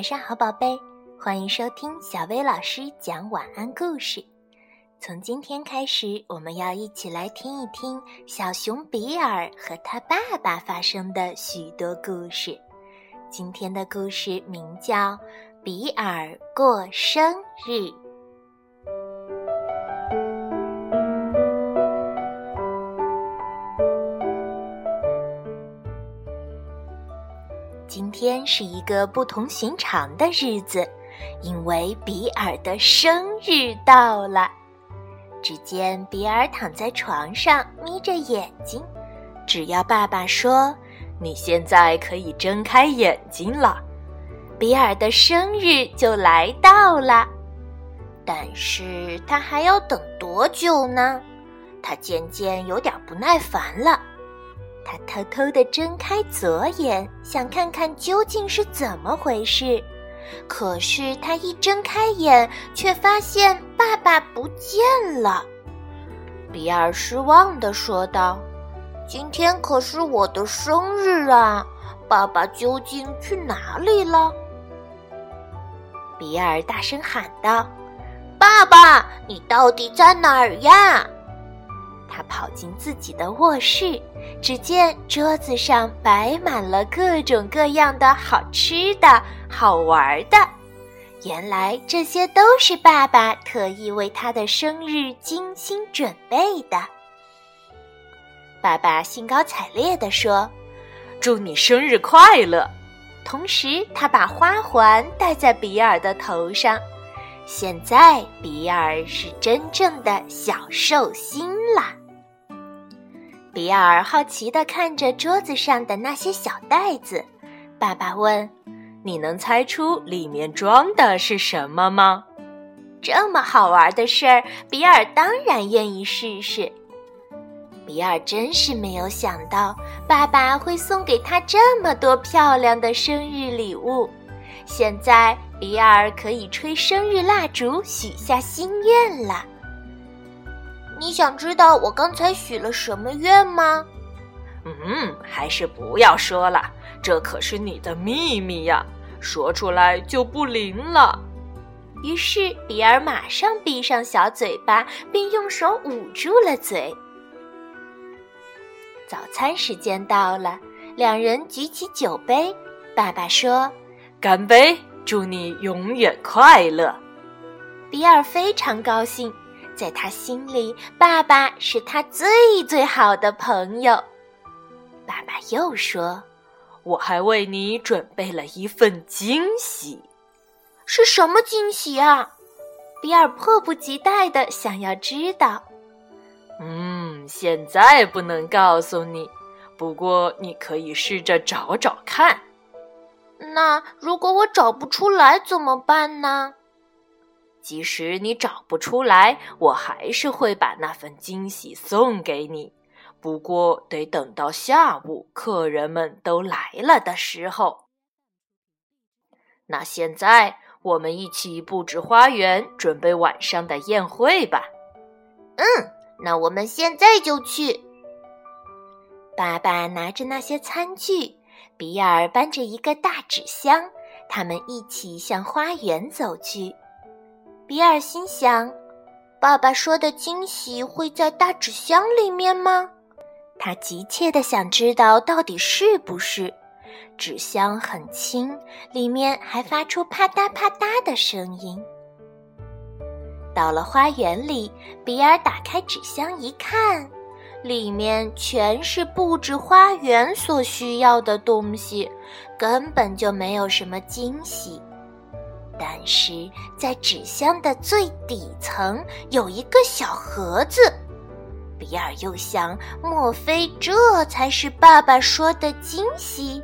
晚上好，宝贝，欢迎收听小薇老师讲晚安故事。从今天开始，我们要一起来听一听小熊比尔和他爸爸发生的许多故事。今天的故事名叫《比尔过生日》。天是一个不同寻常的日子，因为比尔的生日到了。只见比尔躺在床上，眯着眼睛。只要爸爸说：“你现在可以睁开眼睛了。”比尔的生日就来到了。但是他还要等多久呢？他渐渐有点不耐烦了。他偷偷地睁开左眼，想看看究竟是怎么回事。可是他一睁开眼，却发现爸爸不见了。比尔失望地说道：“今天可是我的生日啊！爸爸究竟去哪里了？”比尔大声喊道：“爸爸，你到底在哪儿呀？”他跑进自己的卧室，只见桌子上摆满了各种各样的好吃的、好玩的。原来这些都是爸爸特意为他的生日精心准备的。爸爸兴高采烈地说：“祝你生日快乐！”同时，他把花环戴在比尔的头上。现在，比尔是真正的小寿星了。比尔好奇地看着桌子上的那些小袋子，爸爸问：“你能猜出里面装的是什么吗？”这么好玩的事儿，比尔当然愿意试试。比尔真是没有想到，爸爸会送给他这么多漂亮的生日礼物。现在，比尔可以吹生日蜡烛，许下心愿了。你想知道我刚才许了什么愿吗？嗯，还是不要说了，这可是你的秘密呀，说出来就不灵了。于是比尔马上闭上小嘴巴，并用手捂住了嘴。早餐时间到了，两人举起酒杯，爸爸说：“干杯，祝你永远快乐。”比尔非常高兴。在他心里，爸爸是他最最好的朋友。爸爸又说：“我还为你准备了一份惊喜。”是什么惊喜啊？比尔迫不及待的想要知道。嗯，现在不能告诉你，不过你可以试着找找看。那如果我找不出来怎么办呢？即使你找不出来，我还是会把那份惊喜送给你。不过得等到下午客人们都来了的时候。那现在我们一起布置花园，准备晚上的宴会吧。嗯，那我们现在就去。爸爸拿着那些餐具，比尔搬着一个大纸箱，他们一起向花园走去。比尔心想：“爸爸说的惊喜会在大纸箱里面吗？”他急切地想知道到底是不是。纸箱很轻，里面还发出啪嗒啪嗒的声音。到了花园里，比尔打开纸箱一看，里面全是布置花园所需要的东西，根本就没有什么惊喜。但是在纸箱的最底层有一个小盒子，比尔又想：莫非这才是爸爸说的惊喜？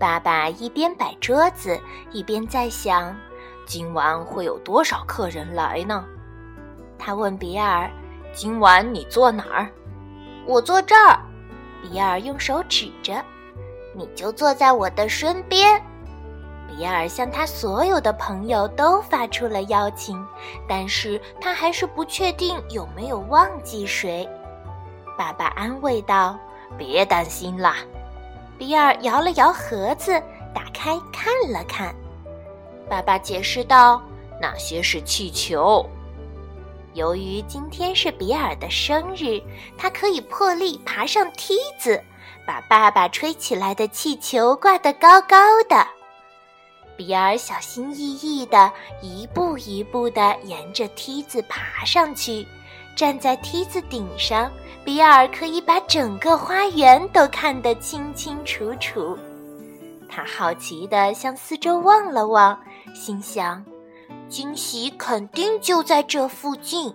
爸爸一边摆桌子，一边在想：今晚会有多少客人来呢？他问比尔：“今晚你坐哪儿？”“我坐这儿。”比尔用手指着，“你就坐在我的身边。”比尔向他所有的朋友都发出了邀请，但是他还是不确定有没有忘记谁。爸爸安慰道：“别担心啦。”比尔摇了摇盒子，打开看了看，爸爸解释道：“那些是气球。由于今天是比尔的生日，他可以破例爬上梯子，把爸爸吹起来的气球挂得高高的。比尔小心翼翼地一步一步地沿着梯子爬上去，站在梯子顶上，比尔可以把整个花园都看得清清楚楚。他好奇地向四周望了望。心想，惊喜肯定就在这附近。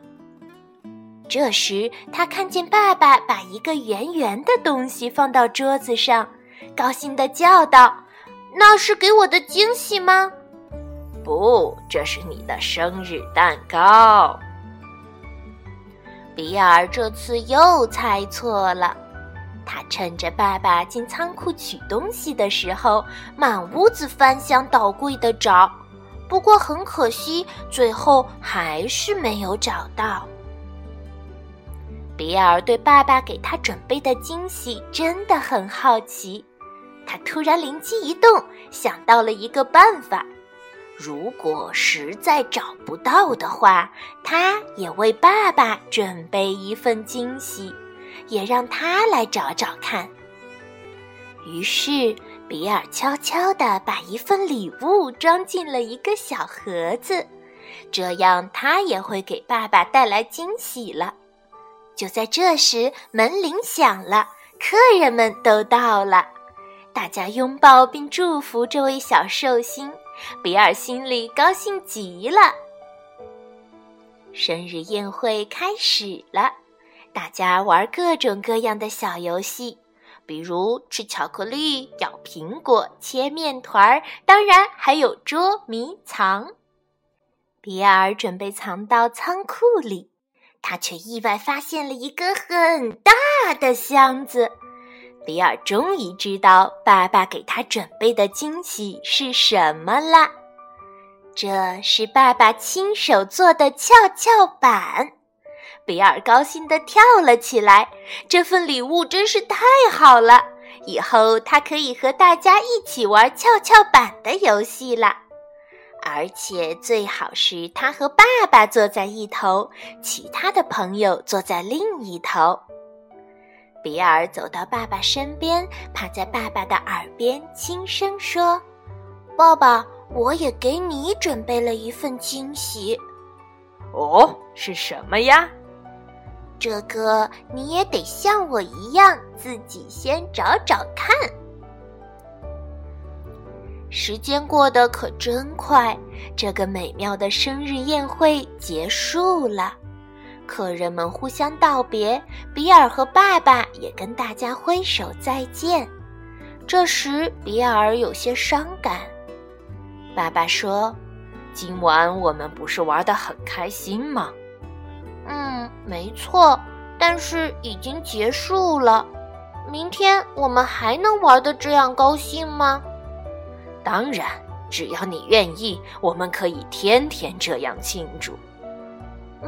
这时，他看见爸爸把一个圆圆的东西放到桌子上，高兴地叫道：“那是给我的惊喜吗？”“不，这是你的生日蛋糕。”比尔这次又猜错了。他趁着爸爸进仓库取东西的时候，满屋子翻箱倒柜的找。不过很可惜，最后还是没有找到。比尔对爸爸给他准备的惊喜真的很好奇，他突然灵机一动，想到了一个办法：如果实在找不到的话，他也为爸爸准备一份惊喜，也让他来找找看。于是。比尔悄悄地把一份礼物装进了一个小盒子，这样他也会给爸爸带来惊喜了。就在这时，门铃响了，客人们都到了，大家拥抱并祝福这位小寿星。比尔心里高兴极了。生日宴会开始了，大家玩各种各样的小游戏。比如吃巧克力、咬苹果、切面团儿，当然还有捉迷藏。比尔准备藏到仓库里，他却意外发现了一个很大的箱子。比尔终于知道爸爸给他准备的惊喜是什么了，这是爸爸亲手做的跷跷板。比尔高兴地跳了起来，这份礼物真是太好了！以后他可以和大家一起玩跷跷板的游戏了，而且最好是他和爸爸坐在一头，其他的朋友坐在另一头。比尔走到爸爸身边，趴在爸爸的耳边轻声说：“爸爸，我也给你准备了一份惊喜。”“哦，是什么呀？”这个你也得像我一样，自己先找找看。时间过得可真快，这个美妙的生日宴会结束了，客人们互相道别，比尔和爸爸也跟大家挥手再见。这时，比尔有些伤感。爸爸说：“今晚我们不是玩得很开心吗？”嗯，没错，但是已经结束了。明天我们还能玩的这样高兴吗？当然，只要你愿意，我们可以天天这样庆祝，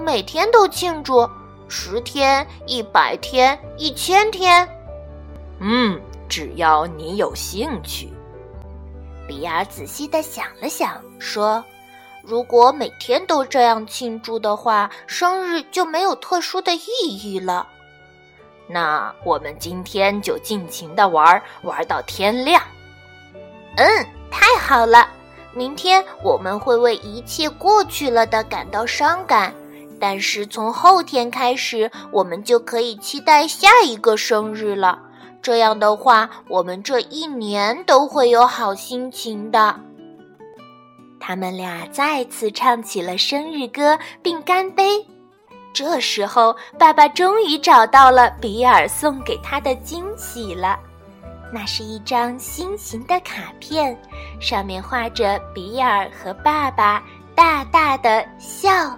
每天都庆祝，十天、一百天、一千天。嗯，只要你有兴趣。比尔仔细的想了想，说。如果每天都这样庆祝的话，生日就没有特殊的意义了。那我们今天就尽情的玩，玩到天亮。嗯，太好了！明天我们会为一切过去了的感到伤感，但是从后天开始，我们就可以期待下一个生日了。这样的话，我们这一年都会有好心情的。他们俩再次唱起了生日歌，并干杯。这时候，爸爸终于找到了比尔送给他的惊喜了。那是一张心形的卡片，上面画着比尔和爸爸大大的笑